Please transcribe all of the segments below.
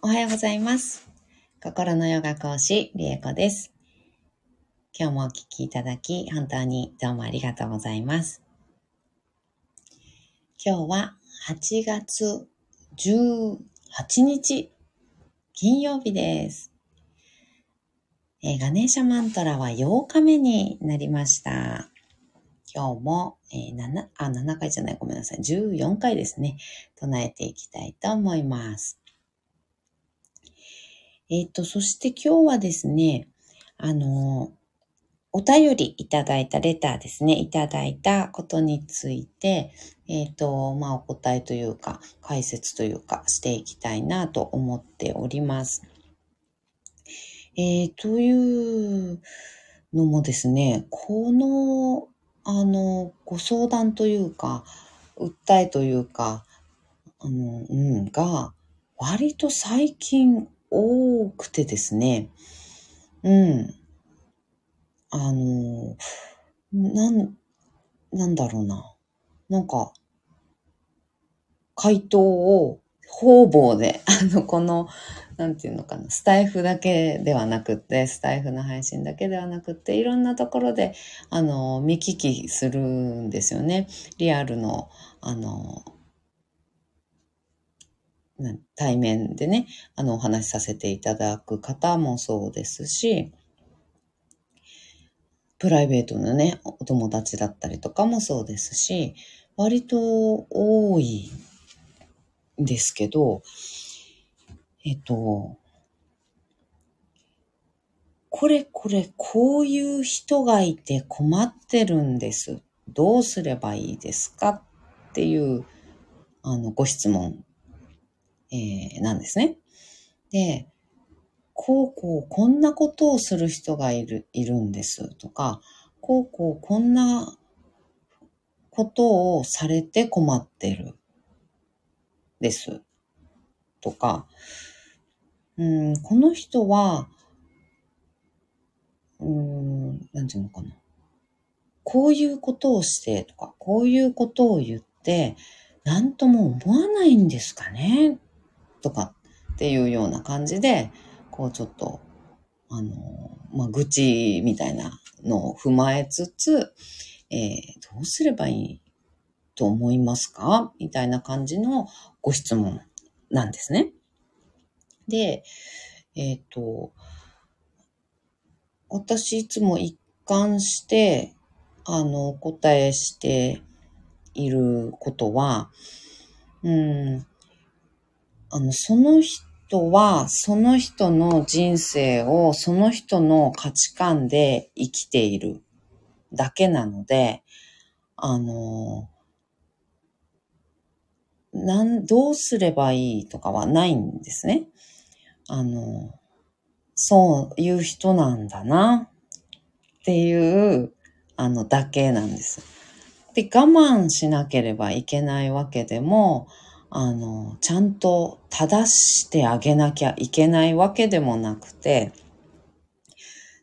おはようございます。心のヨガ講師、リエコです。今日もお聞きいただき、本当にどうもありがとうございます。今日は8月18日、金曜日です。えーガネーシャマントラは8日目になりました。今日も、えー、7、あ、7回じゃない、ごめんなさい。14回ですね。唱えていきたいと思います。えっ、と、そして今日はですね、あの、お便りいただいたレターですね、いただいたことについて、えっ、と、まあ、お答えというか、解説というか、していきたいなと思っております。えー、というのもですね、この、あの、ご相談というか、訴えというか、あの、うん、が、割と最近多くてですね、うん、あの、なん、なんだろうな。なんか、回答を方々で、あの、この、なんていうのかな、スタイフだけではなくって、スタイフの配信だけではなくって、いろんなところで、あの、見聞きするんですよね。リアルの、あの、対面でね、あの、お話しさせていただく方もそうですし、プライベートのね、お友達だったりとかもそうですし、割と多いんですけど、えっと、これこれこういう人がいて困ってるんです。どうすればいいですか？っていう、あの、ご質問、えーなんですね。で、こうこうこんなことをする人がいる、いるんですとか、こうこうこんなことをされて困ってるですとか、うん、この人は、うん、なんていうのかな。こういうことをしてとか、こういうことを言って、なんとも思わないんですかねとかっていうような感じで、こうちょっと、あの、まあ、愚痴みたいなのを踏まえつつ、えーどうすればいいと思いますか？みたいな感じのご質問なんですね。で、えっ、と、私いつも一貫して、あの、お答えしていることは、うん、あの、その人は、その人の人生を、その人の価値観で生きているだけなので、あの、なん、どうすればいいとかはないんですね。あの、そういう人なんだなっていう、あの、だけなんです。で、我慢しなければいけないわけでも、あの、ちゃんと正してあげなきゃいけないわけでもなくて、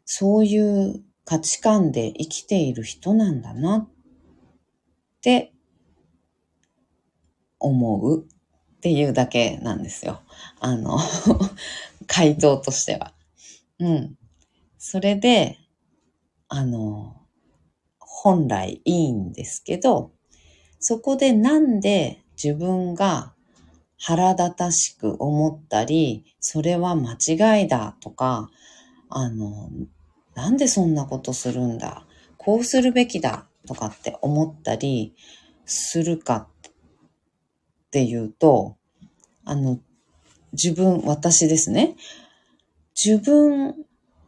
そういう価値観で生きている人なんだなって思うっていうだけなんですよ。あの、回答としては。うん。それで、あの、本来いいんですけど、そこでなんで自分が腹立たしく思ったり、それは間違いだとか、あの、なんでそんなことするんだ、こうするべきだとかって思ったりするかっていうと、あの、自分、私ですね。自分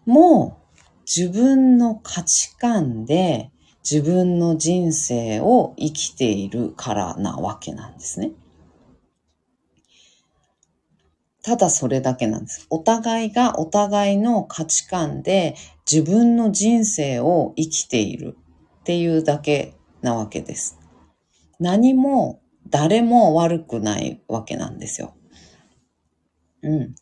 も自分の価値観で自分の人生を生きているからなわけなんですね。ただそれだけなんです。お互いがお互いの価値観で自分の人生を生きているっていうだけなわけです。何も誰も悪くないわけなんですよ。うん。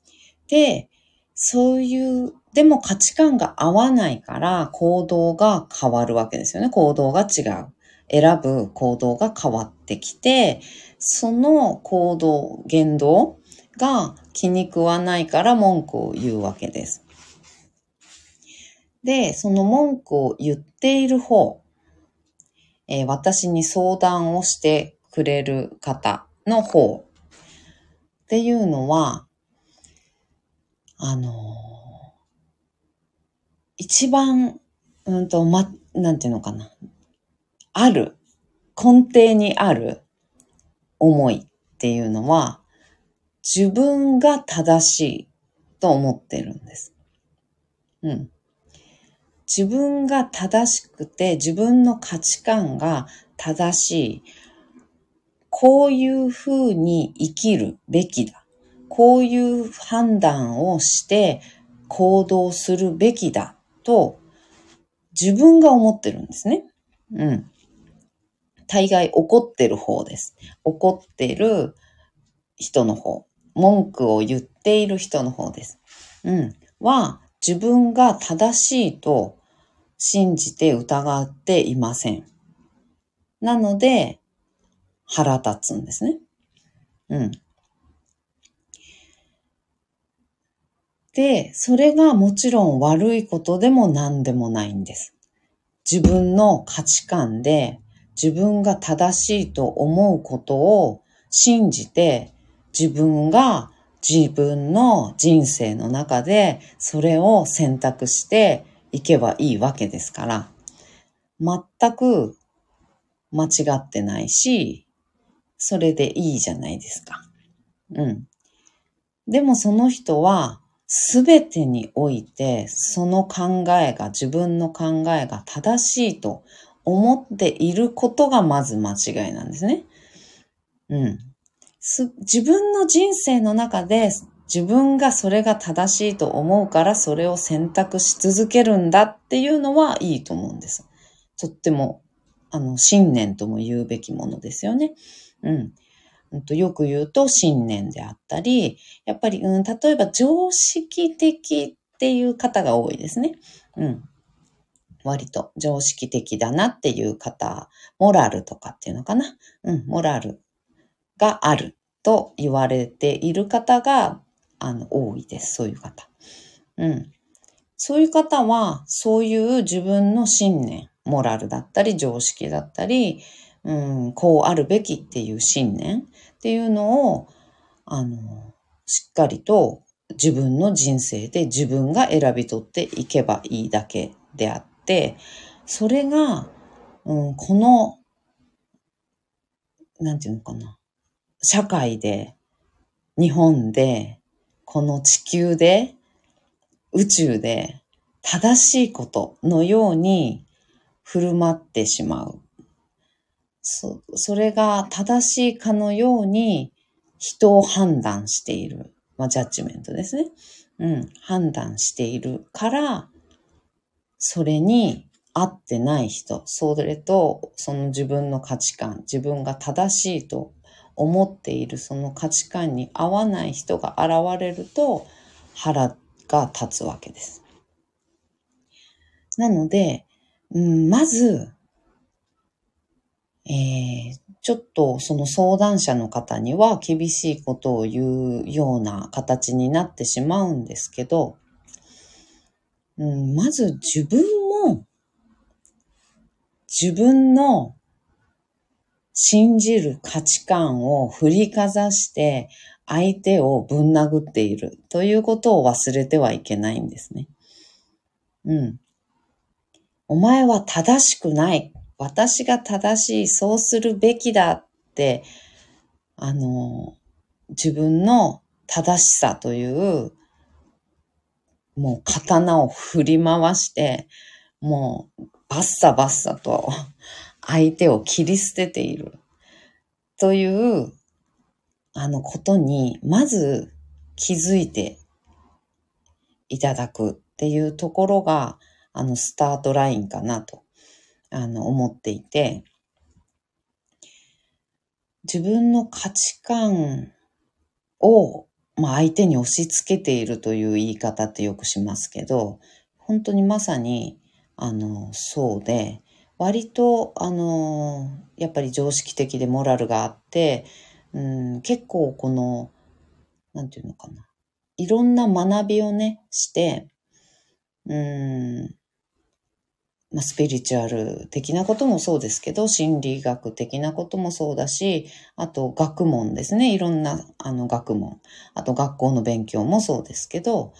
で、そういう、でも価値観が合わないから行動が変わるわけですよね。行動が違う。選ぶ行動が変わってきて、その行動、言動が気に食わないから文句を言うわけです。で、その文句を言っている方、えー、私に相談をしてくれる方の方っていうのは、あの、一番、うんと、ま、なんていうのかな。ある、根底にある思いっていうのは、自分が正しいと思ってるんです。うん。自分が正しくて、自分の価値観が正しい。こういうふうに生きるべきだ。こういう判断をして行動するべきだと自分が思ってるんですね。うん。大概怒ってる方です。怒ってる人の方。文句を言っている人の方です。うん。は、自分が正しいと信じて疑っていません。なので、腹立つんですね。うん。で、それがもちろん悪いことでも何でもないんです。自分の価値観で自分が正しいと思うことを信じて自分が自分の人生の中でそれを選択していけばいいわけですから、全く間違ってないし、それでいいじゃないですか。うん。でもその人は、すべてにおいて、その考えが、自分の考えが正しいと思っていることがまず間違いなんですね。うん。自分の人生の中で自分がそれが正しいと思うからそれを選択し続けるんだっていうのはいいと思うんです。とっても、あの、信念とも言うべきものですよね。うん。よく言うと信念であったり、やっぱり、うん、例えば常識的っていう方が多いですね。うん。割と常識的だなっていう方、モラルとかっていうのかな。うん、モラルがあると言われている方があの、多いです。そういう方。うん。そういう方は、そういう自分の信念、モラルだったり、常識だったり、うん、こうあるべきっていう信念っていうのを、あの、しっかりと自分の人生で自分が選び取っていけばいいだけであって、それが、うん、この、なんていうのかな、社会で、日本で、この地球で、宇宙で正しいことのように振る舞ってしまう。そそれが正しいかのように人を判断している。まあ、ジャッジメントですね。うん。判断しているから、それに合ってない人、それとその自分の価値観、自分が正しいと思っているその価値観に合わない人が現れると腹が立つわけです。なので、うん、まず、えー、ちょっとその相談者の方には厳しいことを言うような形になってしまうんですけど、うん、まず自分も自分の信じる価値観を振りかざして相手をぶん殴っているということを忘れてはいけないんですね。うん。お前は正しくない。私が正しい。そうするべきだって、あの、自分の正しさという、もう刀を振り回して、もうバッサバッサと相手を切り捨てているという、あのことに、まず気づいていただくっていうところが、あの、スタートラインかなと、あの、思っていて、自分の価値観を、まあ、相手に押し付けているという言い方ってよくしますけど、本当にまさに、あの、そうで、割と、あの、やっぱり常識的でモラルがあって、うん、結構このなんていうのかな。いろんな学びをね、して、うん、まあ、スピリチュアル的なこともそうですけど、心理学的なこともそうだし、あと学問ですね。いろんなあの学問。あと学校の勉強もそうですけど、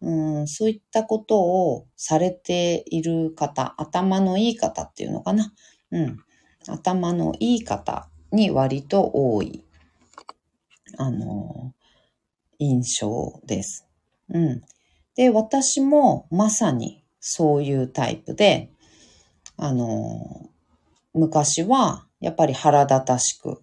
うん、そういったことをされている方、頭のいい方っていうのかな。うん。頭のいい方に割と多い、あの、印象です。うん。で、私もまさにそういうタイプで、あの、昔はやっぱり腹立たしく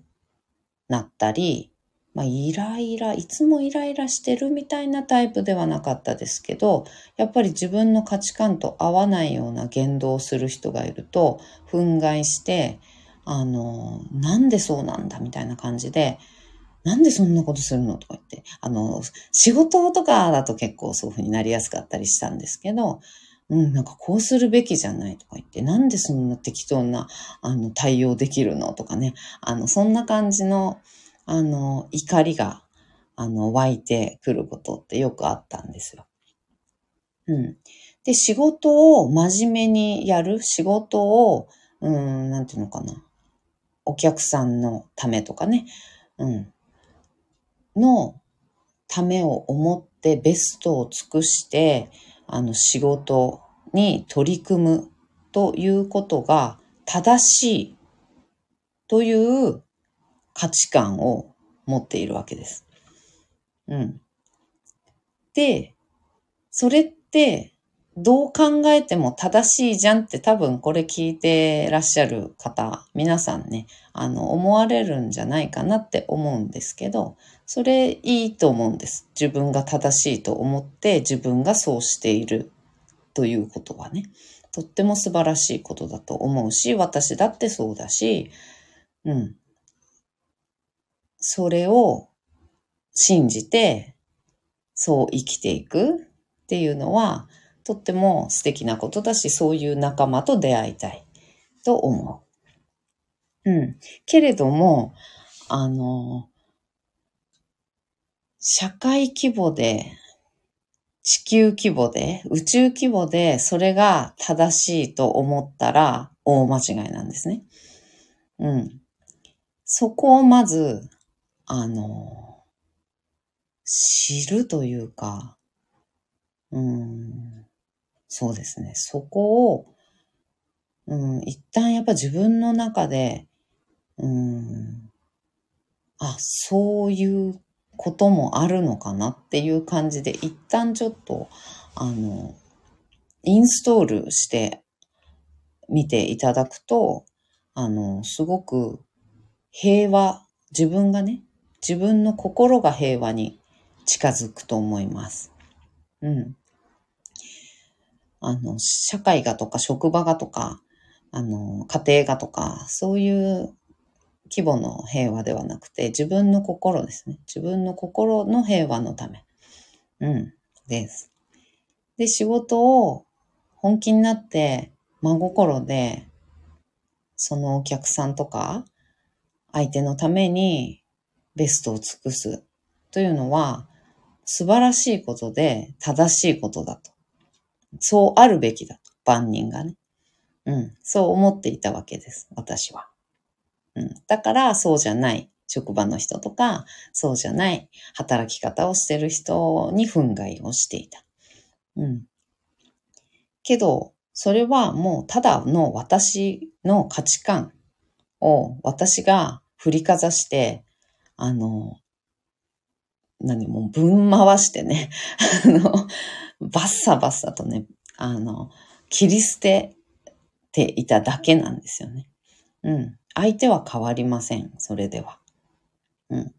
なったり、まあ、イライラ、いつもイライラしてるみたいなタイプではなかったですけど、やっぱり自分の価値観と合わないような言動をする人がいると、憤慨して、あの、なんでそうなんだみたいな感じで、なんでそんなことするのとか言って、あの、仕事とかだと結構そういう風になりやすかったりしたんですけど、うん、なんかこうするべきじゃないとか言って、なんでそんな適当な、あの、対応できるのとかね、あの、そんな感じの、あの、怒りが、あの、湧いてくることってよくあったんですよ。うん。で、仕事を真面目にやる、仕事を、うん、なんていうのかな。お客さんのためとかね、うん。のためを思ってベストを尽くして、あの、仕事に取り組むということが正しいという価値観を持っているわけです。うん。で、それってどう考えても正しいじゃんって多分これ聞いてらっしゃる方、皆さんね、あの、思われるんじゃないかなって思うんですけど、それいいと思うんです。自分が正しいと思って自分がそうしているということはね、とっても素晴らしいことだと思うし、私だってそうだし、うん。それを信じて、そう生きていくっていうのは、とっても素敵なことだし、そういう仲間と出会いたいと思う。うん。けれども、あの、社会規模で、地球規模で、宇宙規模で、それが正しいと思ったら大間違いなんですね。うん。そこをまずあの、知るというか、うん、そうですね。そこを、うん、一旦やっぱ自分の中で、うん、あ、そういうこともあるのかなっていう感じで、一旦ちょっと、あの、インストールしてみていただくと、あの、すごく平和、自分がね、自分の心が平和に近づくと思います。うん。あの、社会がとか職場がとか、あの、家庭がとか、そういう規模の平和ではなくて、自分の心ですね。自分の心の平和のため。うん。です。で、仕事を本気になって真心で、そのお客さんとか、相手のためにベストを尽くすというのは素晴らしいことで正しいことだと。そうあるべきだと。万人がね。うん。そう思っていたわけです。私は。うん。だからそうじゃない職場の人とか、そうじゃない働き方をしてる人に憤慨をしていた。うん。けど、それはもうただの私の価値観を私が振りかざしてあの、何もぶん回してね、あの、バッサバッサとね、あの、切り捨てていただけなんですよね。うん。相手は変わりません。それでは。うん。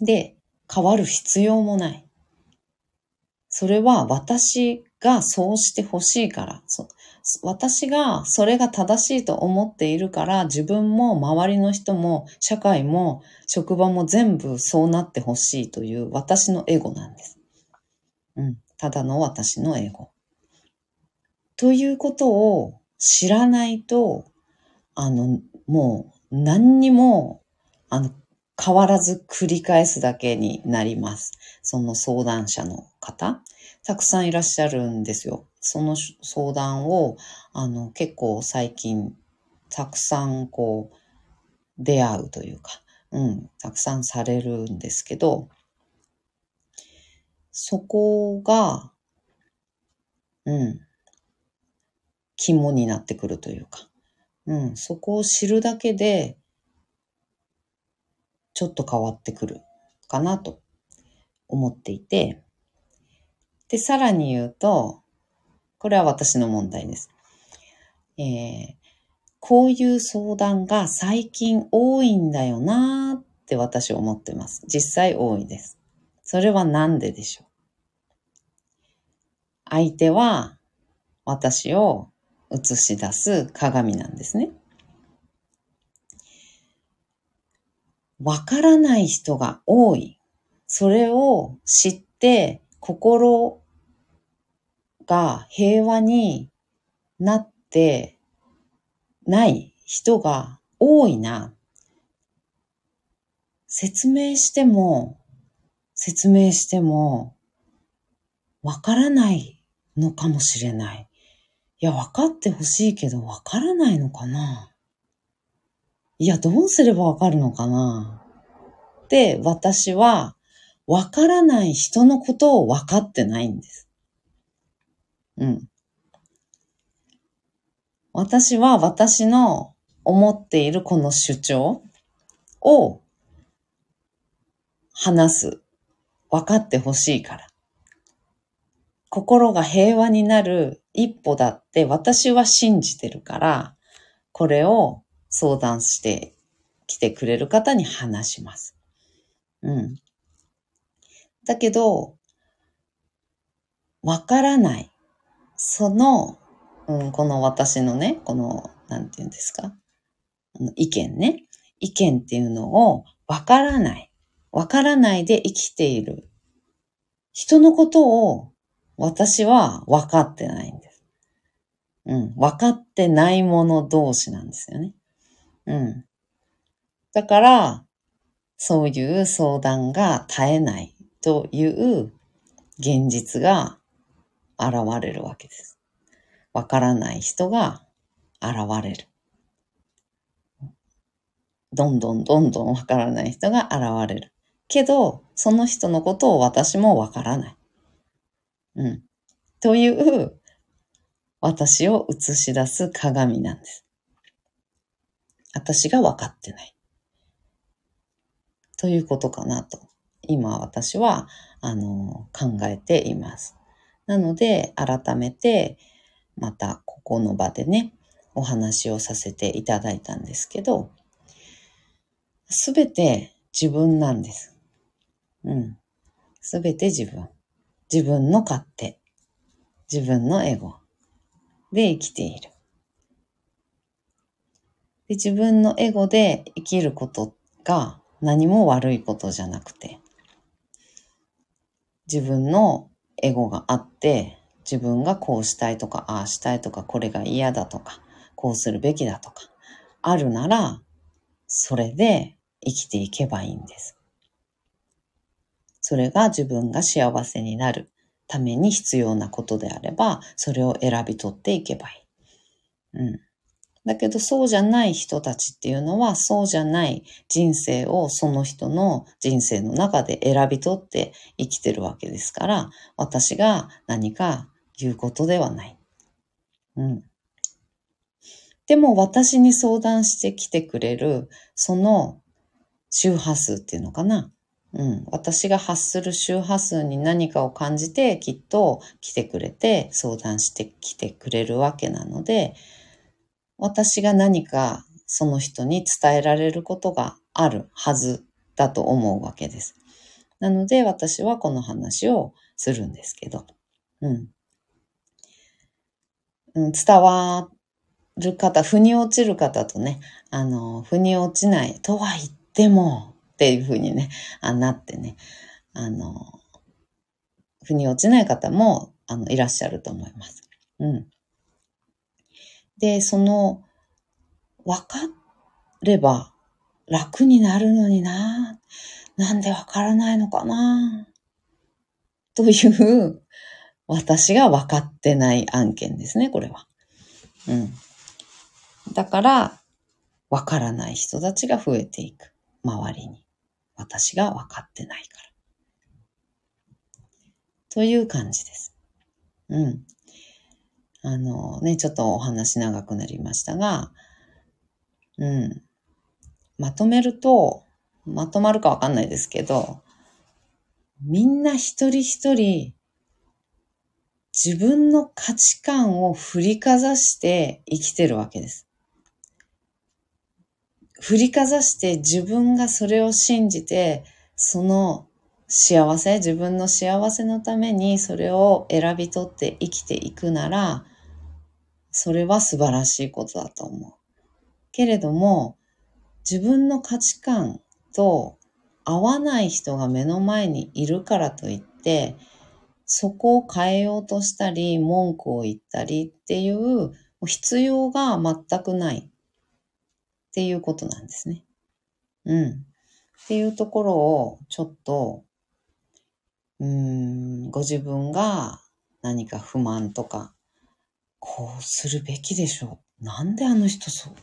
で、変わる必要もない。それは私がそうしてほしいから、私がそれが正しいと思っているから、自分も周りの人も社会も職場も全部そうなってほしいという私のエゴなんです。うん。ただの私のエゴ。ということを知らないと、あの、もう何にも、あの、変わらず繰り返すだけになります。その相談者の方。たくさんいらっしゃるんですよ。その相談を、あの、結構最近、たくさんこう、出会うというか、うん、たくさんされるんですけど、そこが、うん、肝になってくるというか、うん、そこを知るだけで、ちょっと変わってくるかなと思っていて、で、さらに言うと、これは私の問題です。えー、こういう相談が最近多いんだよなーって私は思ってます。実際多いです。それはなんででしょう？相手は私を映し出す鏡なんですね。わからない人が多い。それを知って心が平和になってない人が多いな。説明しても、説明しても、わからないのかもしれない。いや、わかってほしいけど、わからないのかな？いや、どうすればわかるのかな？で、私は、わからない人のことをわかってないんです。うん。私は私の思っているこの主張を話す。分かってほしいから。心が平和になる一歩だって私は信じてるから、これを相談してきてくれる方に話します。うん。だけど、わからない。そのうん、この私のね、この、なんて言うんですか？意見ね。意見っていうのをわからない。わからないで生きている。人のことを私は分かってないんです。うん。分かってない者同士なんですよね。うん。だから、そういう相談が絶えないという現実が現れるわけです。わからない人が現れる。どんどんどんどんわからない人が現れる。けど、その人のことを私もわからない。うん。という、私を映し出す鏡なんです。私が分かってない。ということかなと、今私は、あの、考えています。なので、改めて、またここの場でね、お話をさせていただいたんですけど、すべて自分なんです。うん。すべて自分。自分の勝手。自分のエゴで生きている。で自分のエゴで生きることが何も悪いことじゃなくて、自分のエゴがあって、自分がこうしたいとか、ああしたいとか、これが嫌だとか、こうするべきだとか、あるなら、それで生きていけばいいんです。それが自分が幸せになるために必要なことであれば、それを選び取っていけばいい。うん。だけどそうじゃない人たちっていうのはそうじゃない人生をその人の人生の中で選び取って生きてるわけですから私が何かいうことではない。うん。でも私に相談してきてくれる、その周波数っていうのかな。うん。私が発する周波数に何かを感じてきっと来てくれて相談してきてくれるわけなので、私が何かその人に伝えられることがあるはずだと思うわけです。なので私はこの話をするんですけど。うん。うん、伝わる方、腑に落ちる方とね、あの、腑に落ちないとは言ってもっていうふうにね、あなってね、あの、腑に落ちない方も、あの、いらっしゃると思います。うん。で、その、分かれば、楽になるのにな。なんでわからないのかな。という私が分かってない案件ですね、これは。うん。だから、分からない人たちが増えていく。周りに。私が分かってないから。という感じです。うん。あのね、ちょっとお話長くなりましたが、うん。まとめると、まとまるかわかんないですけど、みんな一人一人自分の価値観を振りかざして生きてるわけです。振りかざして自分がそれを信じて、その幸せ、自分の幸せのためにそれを選び取って生きていくなら、それは素晴らしいことだと思う。けれども、自分の価値観と合わない人が目の前にいるからといって、そこを変えようとしたり、文句を言ったりっていう必要が全くないっていうことなんですね。うん。っていうところをちょっとうん、ご自分が何か不満とか、こうするべきでしょう。なんであの人そう、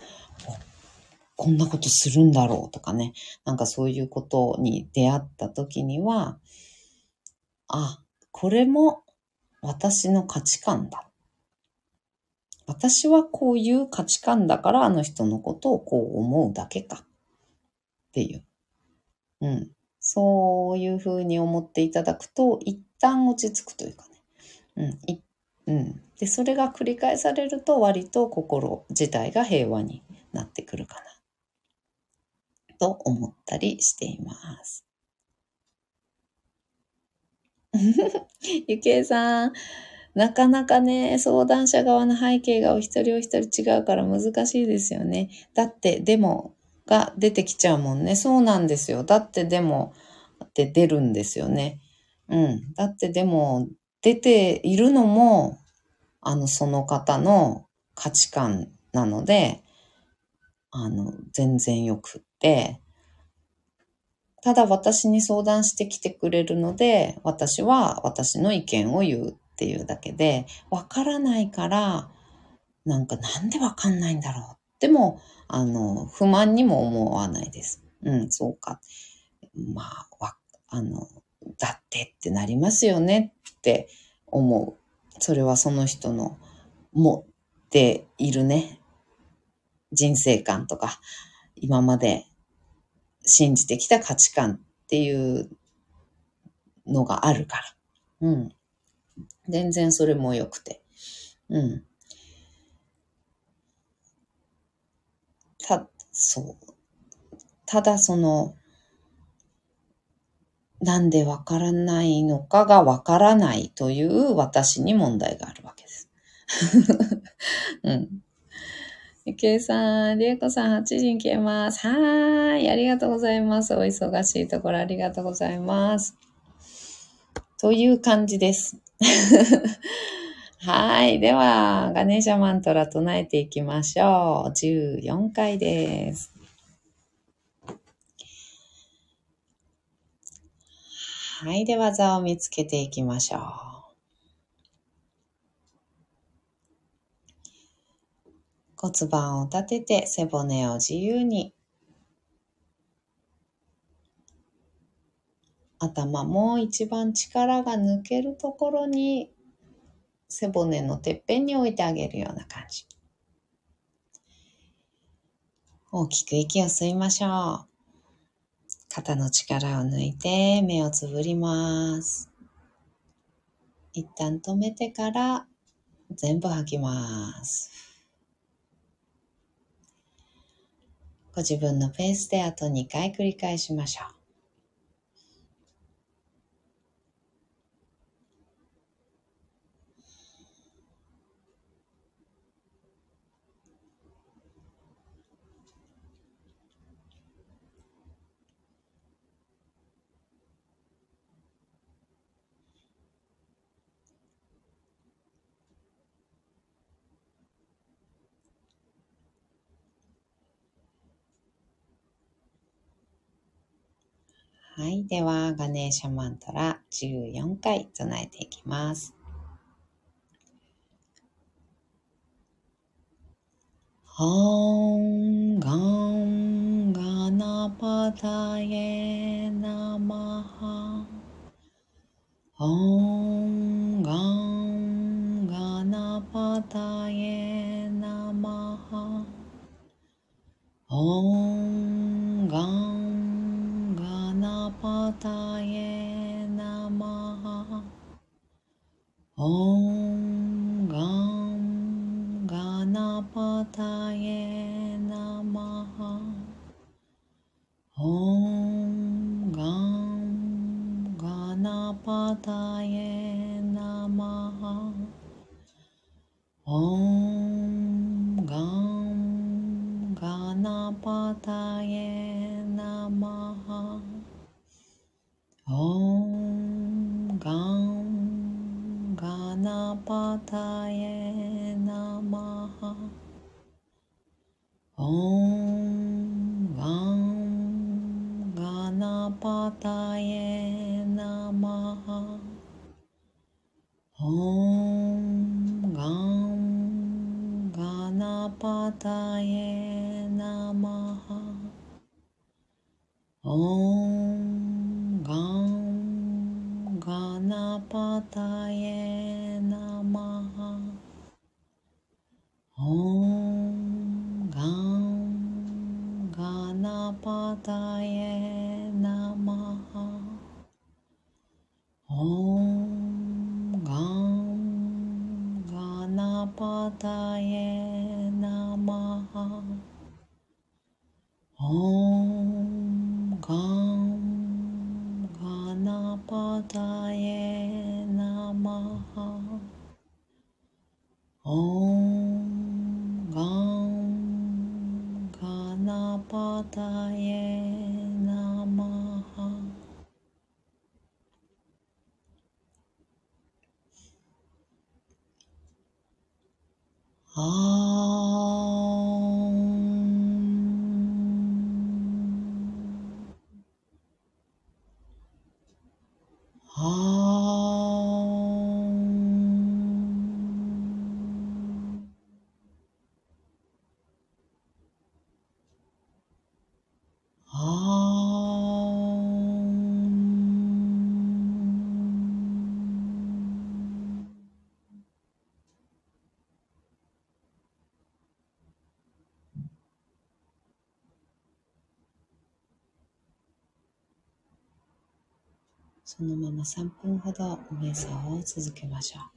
こんなことするんだろうとかね。なんかそういうことに出会った時には、あ、これも私の価値観だ。私はこういう価値観だからあの人のことをこう思うだけか。っていう。うん。そういうふうに思っていただくと、一旦落ち着くというかね。うん。うん。で、それが繰り返されると、割と心自体が平和になってくるかな。と思ったりしています。ゆけいさん、なかなかね、相談者側の背景がお一人お一人違うから難しいですよね。だって、でも、が出てきちゃうもんね。そうなんですよ。だってでも、って出るんですよね。うん。だってでも、出ているのも、あの、その方の価値観なので、あの、全然よくって、ただ私に相談してきてくれるので、私は私の意見を言うっていうだけで、わからないから、なんかなんでわかんないんだろう。でも、あの、不満にも思わないです。うん、そうか。まあ、わ、あの、だってってなりますよねって思う。それはその人の持っているね、人生観とか、今まで信じてきた価値観っていうのがあるから。うん。全然それも良くて。うん。た、そう。ただその、なんでわからないのかがわからないという私に問題があるわけです。うん。ゆきえさん、りえこさん、8時に消えます。はーい。ありがとうございます。お忙しいところありがとうございます。という感じです。はい。では、ガネーシャマントラ唱えていきましょう。14回です。はい。では、座を見つけていきましょう。骨盤を立てて背骨を自由に。頭も一番力が抜けるところに背骨のてっぺんに置いてあげるような感じ。大きく息を吸いましょう。肩の力を抜いて目をつぶります。一旦止めてから全部吐きます。ご自分のペースであと2回繰り返しましょう。はい。では、ガネーシャマントラ14回唱えていきます。ॐ गं गणपतये नमः ॐ पाता है そのまま3分ほど瞑想を続けましょう。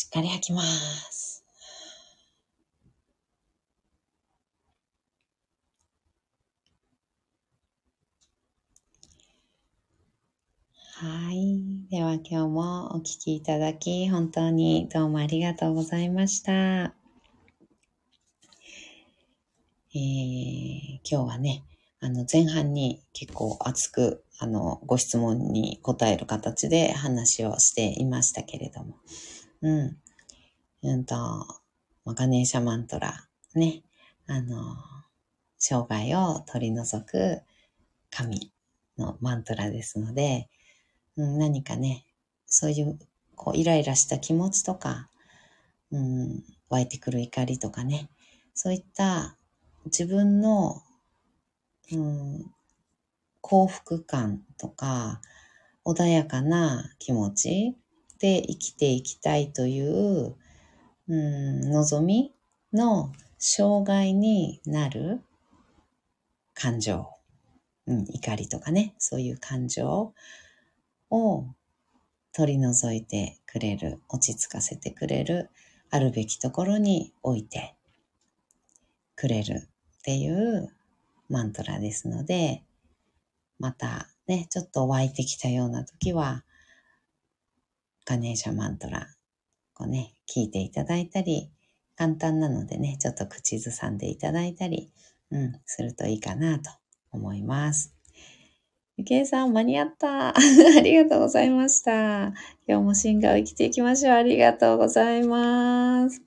しっかり吐きます。はい。では今日もお聴きいただき本当にどうもありがとうございました。えー、今日はね、あの前半に結構熱くあのご質問に答える形で話をしていましたけれども、うん。うんと、ガネーシャマントラ、ね。あの、生涯を取り除く神のマントラですので、うん、何かね、そういう、こう、イライラした気持ちとか、うん、湧いてくる怒りとかね、そういった自分の、うん、幸福感とか、穏やかな気持ちで生きていきたいという、うん、望みの障害になる感情、うん、怒りとかね、そういう感情を取り除いてくれる、落ち着かせてくれる、あるべきところに置いてくれるっていうマントラですので、またね、ちょっと湧いてきたような時は、ガネーシャマントラ、こうね、聞いていただいたり、簡単なのでね、ちょっと口ずさんでいただいたり、うん、するといいかなと思います。ゆけいさん、間に合った。ありがとうございました。今日も進化を生きていきましょう。ありがとうございます。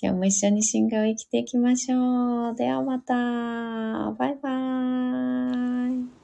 今日も一緒に進化を生きていきましょう。ではまた。バイバーイ。